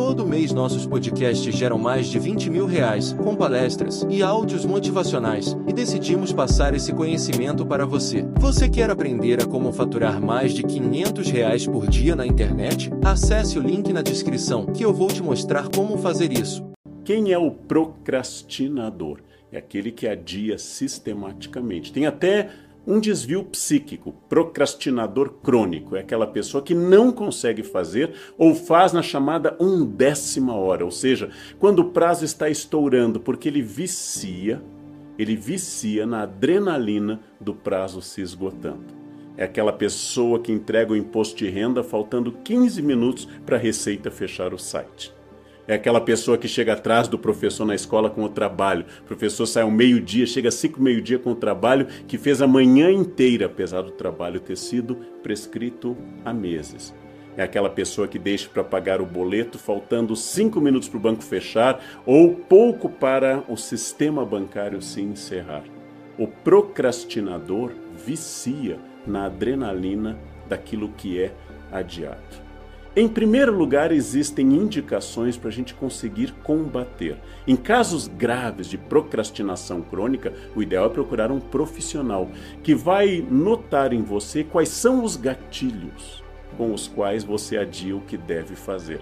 Todo mês nossos podcasts geram mais de 20 mil reais, com palestras e áudios motivacionais, e decidimos passar esse conhecimento para você. Você quer aprender a como faturar mais de 500 reais por dia na internet? Acesse o link na descrição que eu vou te mostrar como fazer isso. Quem é o procrastinador? É aquele que adia sistematicamente. Tem até um desvio psíquico, procrastinador crônico, é aquela pessoa que não consegue fazer ou faz na chamada undécima hora, ou seja, quando o prazo está estourando, porque ele vicia, ele vicia na adrenalina do prazo se esgotando. É aquela pessoa que entrega o imposto de renda faltando 15 minutos para a Receita fechar o site. É aquela pessoa que chega atrás do professor na escola com o trabalho. O professor sai ao meio-dia, chega cinco meio-dia com o trabalho que fez a manhã inteira, apesar do trabalho ter sido prescrito há meses. É aquela pessoa que deixa para pagar o boleto faltando cinco minutos para o banco fechar ou pouco para o sistema bancário se encerrar. O procrastinador vicia na adrenalina daquilo que é adiado. Em primeiro lugar, existem indicações para a gente conseguir combater. Em casos graves de procrastinação crônica, o ideal é procurar um profissional que vai notar em você quais são os gatilhos com os quais você adia o que deve fazer.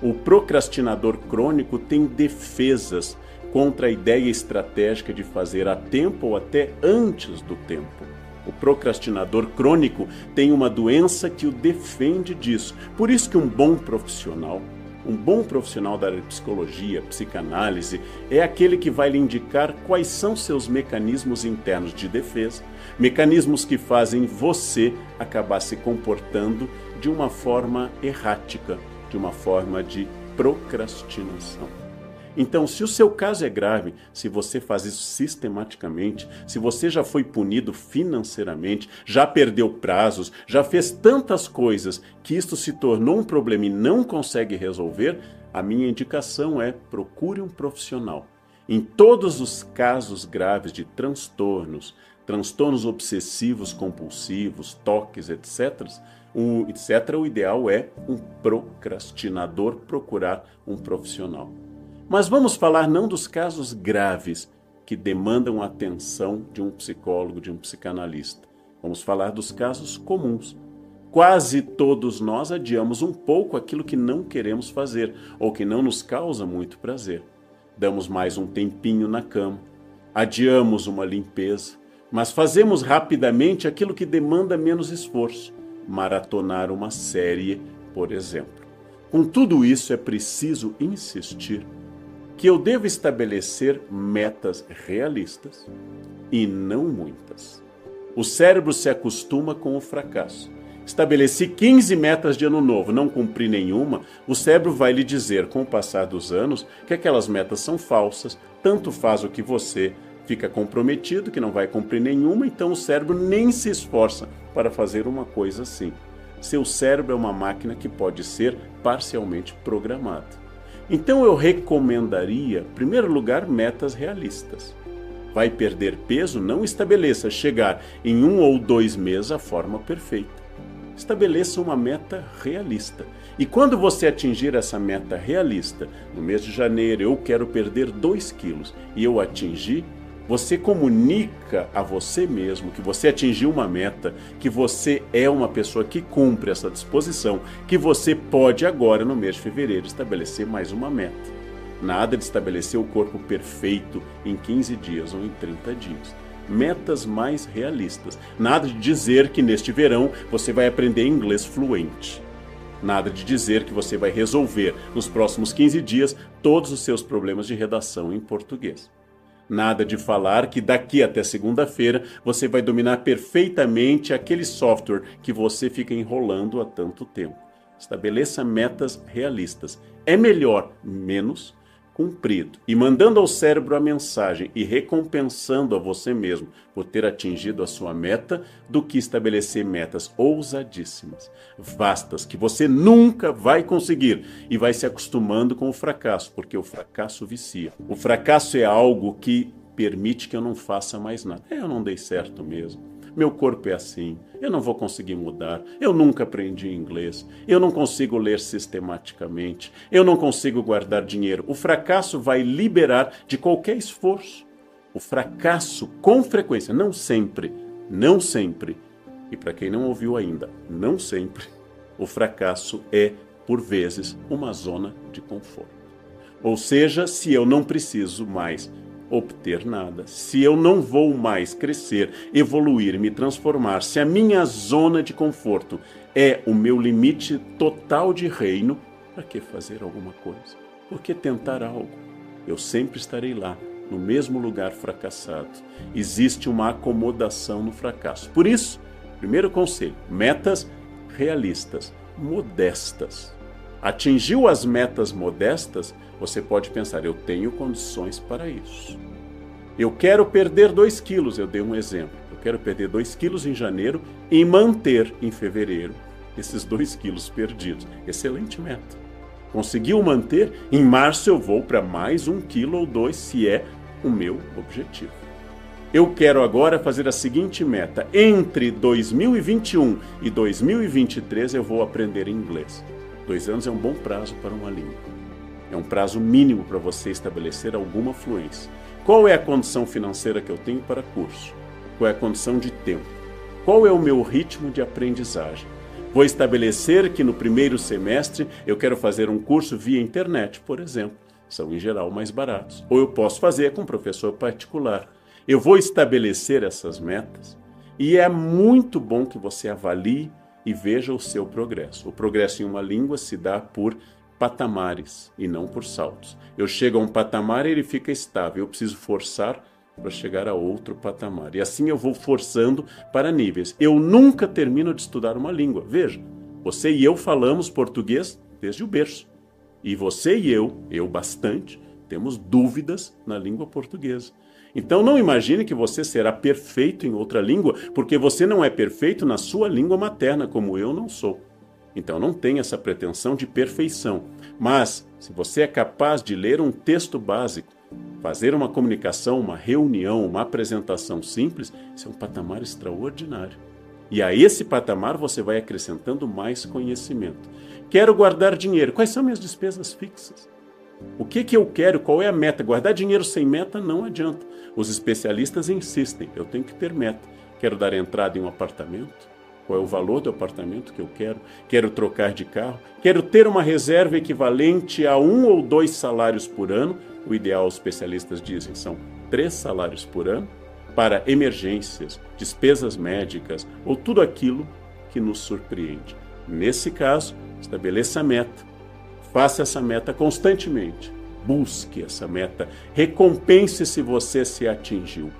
O procrastinador crônico tem defesas contra a ideia estratégica de fazer a tempo ou até antes do tempo. O procrastinador crônico tem uma doença que o defende disso. Por isso que um bom profissional, um bom profissional da área de psicologia, psicanálise, é aquele que vai lhe indicar quais são seus mecanismos internos de defesa, mecanismos que fazem você acabar se comportando de uma forma errática, de uma forma de procrastinação. Então, se o seu caso é grave, se você faz isso sistematicamente, se você já foi punido financeiramente, já perdeu prazos, já fez tantas coisas que isto se tornou um problema e não consegue resolver, a minha indicação é procure um profissional. Em todos os casos graves de transtornos, transtornos obsessivos compulsivos, toques, etc., o, etc., o ideal é um procrastinador procurar um profissional. Mas vamos falar não dos casos graves que demandam a atenção de um psicólogo, de um psicanalista. Vamos falar dos casos comuns. Quase todos nós adiamos um pouco aquilo que não queremos fazer ou que não nos causa muito prazer. Damos mais um tempinho na cama, adiamos uma limpeza, mas fazemos rapidamente aquilo que demanda menos esforço, maratonar uma série, por exemplo. Com tudo isso, é preciso insistir que eu devo estabelecer metas realistas e não muitas. O cérebro se acostuma com o fracasso. Estabeleci 15 metas de ano novo, não cumpri nenhuma, o cérebro vai lhe dizer, com o passar dos anos, que aquelas metas são falsas, tanto faz o que você fica comprometido, que não vai cumprir nenhuma, então o cérebro nem se esforça para fazer uma coisa assim. Seu cérebro é uma máquina que pode ser parcialmente programada. Então eu recomendaria, em primeiro lugar, metas realistas. Vai perder peso? Não estabeleça chegar em um ou dois meses a forma perfeita. Estabeleça uma meta realista. E quando você atingir essa meta realista, no mês de janeiro eu quero perder 2 quilos e eu atingir, você comunica a você mesmo que você atingiu uma meta, que você é uma pessoa que cumpre essa disposição, que você pode agora, no mês de fevereiro, estabelecer mais uma meta. Nada de estabelecer o corpo perfeito em 15 dias ou em 30 dias. Metas mais realistas. Nada de dizer que neste verão você vai aprender inglês fluente. Nada de dizer que você vai resolver nos próximos 15 dias todos os seus problemas de redação em português. Nada de falar que daqui até segunda-feira você vai dominar perfeitamente aquele software que você fica enrolando há tanto tempo. Estabeleça metas realistas. É melhor menos cumprido e mandando ao cérebro a mensagem e recompensando a você mesmo por ter atingido a sua meta do que estabelecer metas ousadíssimas, vastas, que você nunca vai conseguir e vai se acostumando com o fracasso, porque o fracasso vicia. O fracasso é algo que permite que eu não faça mais nada. É, eu não dei certo mesmo. Meu corpo é assim, eu não vou conseguir mudar, eu nunca aprendi inglês, eu não consigo ler sistematicamente, eu não consigo guardar dinheiro. O fracasso vai liberar de qualquer esforço. O fracasso, com frequência, não sempre, não sempre, e para quem não ouviu ainda, não sempre, o fracasso é, por vezes, uma zona de conforto. Ou seja, se eu não preciso mais obter nada, se eu não vou mais crescer, evoluir, me transformar, se a minha zona de conforto é o meu limite total de reino, para que fazer alguma coisa? Por que tentar algo? Eu sempre estarei lá, no mesmo lugar fracassado. Existe uma acomodação no fracasso. Por isso, primeiro conselho: metas realistas, modestas. Atingiu as metas modestas, você pode pensar, eu tenho condições para isso. Eu quero perder 2 quilos, eu dei um exemplo. Eu quero perder 2 quilos em janeiro e manter em fevereiro esses 2 quilos perdidos. Excelente meta. Conseguiu manter? Em março eu vou para mais um quilo ou dois, se é o meu objetivo. Eu quero agora fazer a seguinte meta: entre 2021 e 2023 eu vou aprender inglês. Dois anos é um bom prazo para uma língua. É um prazo mínimo para você estabelecer alguma fluência. Qual é a condição financeira que eu tenho para curso? Qual é a condição de tempo? Qual é o meu ritmo de aprendizagem? Vou estabelecer que no primeiro semestre eu quero fazer um curso via internet, por exemplo. São em geral mais baratos. Ou eu posso fazer com professor particular. Eu vou estabelecer essas metas e é muito bom que você avalie e veja o seu progresso. O progresso em uma língua se dá por patamares e não por saltos. Eu chego a um patamar e ele fica estável. Eu preciso forçar para chegar a outro patamar. E assim eu vou forçando para níveis. Eu nunca termino de estudar uma língua. Veja, você e eu falamos português desde o berço. E você e eu, eu bastante, temos dúvidas na língua portuguesa. Então não imagine que você será perfeito em outra língua, porque você não é perfeito na sua língua materna, como eu não sou. Então não tenha essa pretensão de perfeição. Mas, se você é capaz de ler um texto básico, fazer uma comunicação, uma reunião, uma apresentação simples, isso é um patamar extraordinário. E a esse patamar você vai acrescentando mais conhecimento. Quero guardar dinheiro. Quais são minhas despesas fixas? O que, que eu quero? Qual é a meta? Guardar dinheiro sem meta não adianta. Os especialistas insistem, eu tenho que ter meta. Quero dar entrada em um apartamento? qual é o valor do apartamento que eu quero, quero trocar de carro, quero ter uma reserva equivalente a um ou dois salários por ano, o ideal, os especialistas dizem, são três salários por ano, para emergências, despesas médicas ou tudo aquilo que nos surpreende. Nesse caso, estabeleça a meta, faça essa meta constantemente, busque essa meta, recompense se você se atingiu.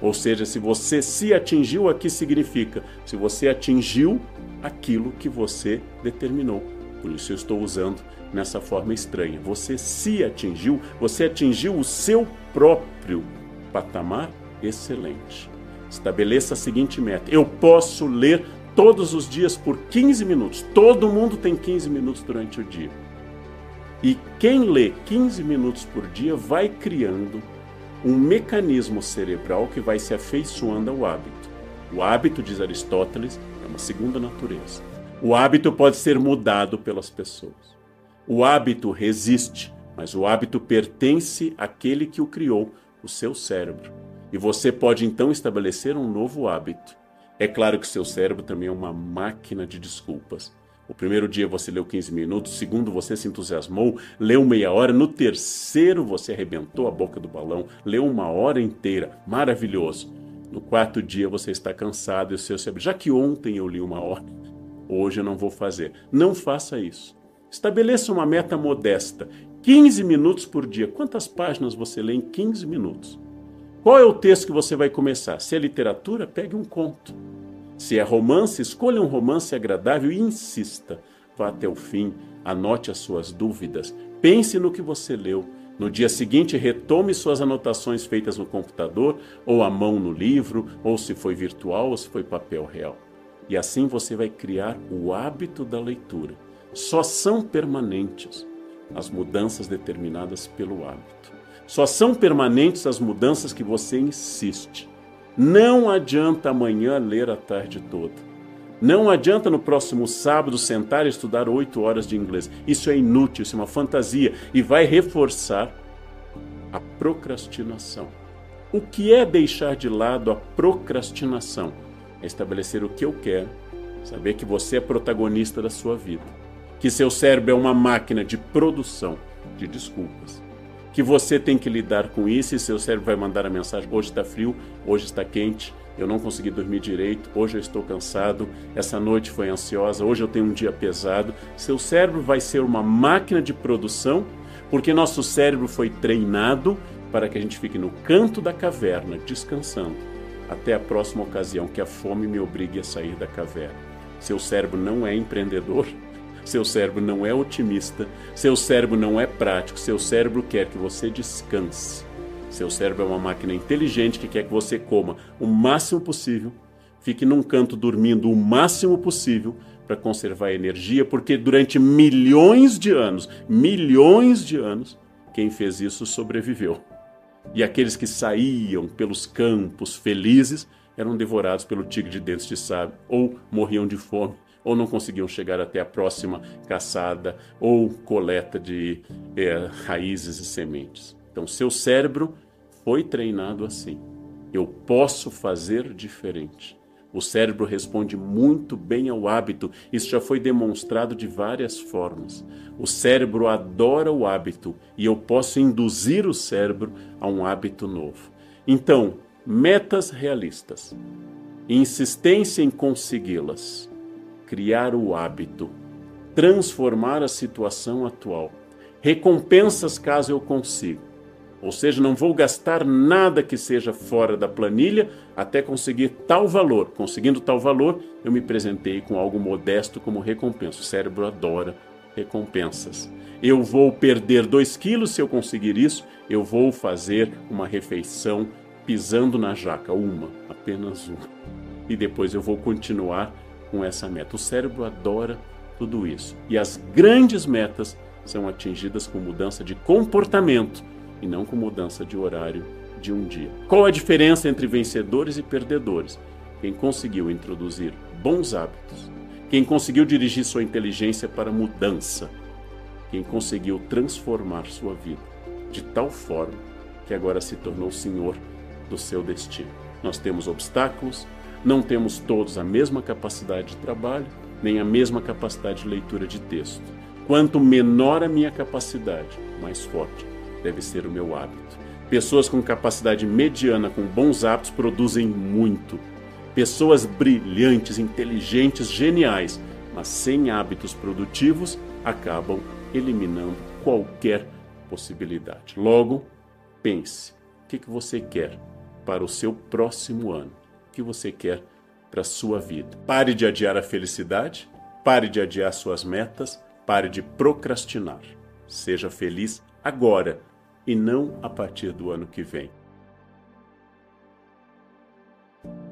Ou seja, se você se atingiu, aqui significa se você atingiu aquilo que você determinou. Por isso eu estou usando nessa forma estranha. Você se atingiu, você atingiu o seu próprio patamar excelente. Estabeleça a seguinte meta: eu posso ler todos os dias por 15 minutos. Todo mundo tem 15 minutos durante o dia. E quem lê 15 minutos por dia vai criando um mecanismo cerebral que vai se afeiçoando ao hábito. O hábito, diz Aristóteles, é uma segunda natureza. O hábito pode ser mudado pelas pessoas. O hábito resiste, mas o hábito pertence àquele que o criou, o seu cérebro. E você pode então estabelecer um novo hábito. É claro que seu cérebro também é uma máquina de desculpas. O primeiro dia você leu 15 minutos, o segundo você se entusiasmou, leu meia hora, no terceiro você arrebentou a boca do balão, leu uma hora inteira, maravilhoso. No quarto dia você está cansado e o seu cérebro, já que ontem eu li uma hora, hoje eu não vou fazer. Não faça isso. Estabeleça uma meta modesta, 15 minutos por dia. Quantas páginas você lê em 15 minutos? Qual é o texto que você vai começar? Se é literatura, pegue um conto. Se é romance, escolha um romance agradável e insista. Vá até o fim, anote as suas dúvidas, pense no que você leu. No dia seguinte, retome suas anotações feitas no computador, ou à mão no livro, ou se foi virtual ou se foi papel real. E assim você vai criar o hábito da leitura. Só são permanentes as mudanças determinadas pelo hábito. Só são permanentes as mudanças que você insiste. Não adianta amanhã ler a tarde toda. Não adianta no próximo sábado sentar e estudar oito horas de inglês. Isso é inútil, isso é uma fantasia e vai reforçar a procrastinação. O que é deixar de lado a procrastinação? É estabelecer o que eu quero, saber que você é protagonista da sua vida, que seu cérebro é uma máquina de produção de desculpas, que você tem que lidar com isso e seu cérebro vai mandar a mensagem: hoje está frio, hoje está quente, eu não consegui dormir direito, hoje eu estou cansado, essa noite foi ansiosa, hoje eu tenho um dia pesado. Seu cérebro vai ser uma máquina de produção, porque nosso cérebro foi treinado para que a gente fique no canto da caverna, descansando, até a próxima ocasião que a fome me obrigue a sair da caverna. Seu cérebro não é empreendedor, seu cérebro não é otimista, seu cérebro não é prático, seu cérebro quer que você descanse. Seu cérebro é uma máquina inteligente que quer que você coma o máximo possível, fique num canto dormindo o máximo possível para conservar energia, porque durante milhões de anos, milhões de anos, quem fez isso sobreviveu. E aqueles que saíam pelos campos felizes eram devorados pelo tigre de dentes de sábio, ou morriam de fome, ou não conseguiam chegar até a próxima caçada ou coleta de é, raízes e sementes. Então, seu cérebro foi treinado assim. Eu posso fazer diferente. O cérebro responde muito bem ao hábito. Isso já foi demonstrado de várias formas. O cérebro adora o hábito e eu posso induzir o cérebro a um hábito novo. Então, metas realistas, insistência em consegui-las, criar o hábito, transformar a situação atual, recompensas caso eu consiga. Ou seja, não vou gastar nada que seja fora da planilha até conseguir tal valor. Conseguindo tal valor, eu me presentei com algo modesto como recompensa. O cérebro adora recompensas. Eu vou perder 2 quilos se eu conseguir isso, eu vou fazer uma refeição pisando na jaca, uma, apenas uma. E depois eu vou continuar com essa meta. O cérebro adora tudo isso. E as grandes metas são atingidas com mudança de comportamento e não com mudança de horário de um dia. Qual a diferença entre vencedores e perdedores? Quem conseguiu introduzir bons hábitos, quem conseguiu dirigir sua inteligência para mudança, quem conseguiu transformar sua vida de tal forma que agora se tornou senhor do seu destino. Nós temos obstáculos, não temos todos a mesma capacidade de trabalho, nem a mesma capacidade de leitura de texto. Quanto menor a minha capacidade, mais forte deve ser o meu hábito. Pessoas com capacidade mediana, com bons hábitos, produzem muito. Pessoas brilhantes, inteligentes, geniais, mas sem hábitos produtivos, acabam eliminando qualquer possibilidade. Logo, pense: o que, você quer para o seu próximo ano? Que você quer para a sua vida? Pare de adiar a felicidade, pare de adiar suas metas, pare de procrastinar. Seja feliz agora e não a partir do ano que vem.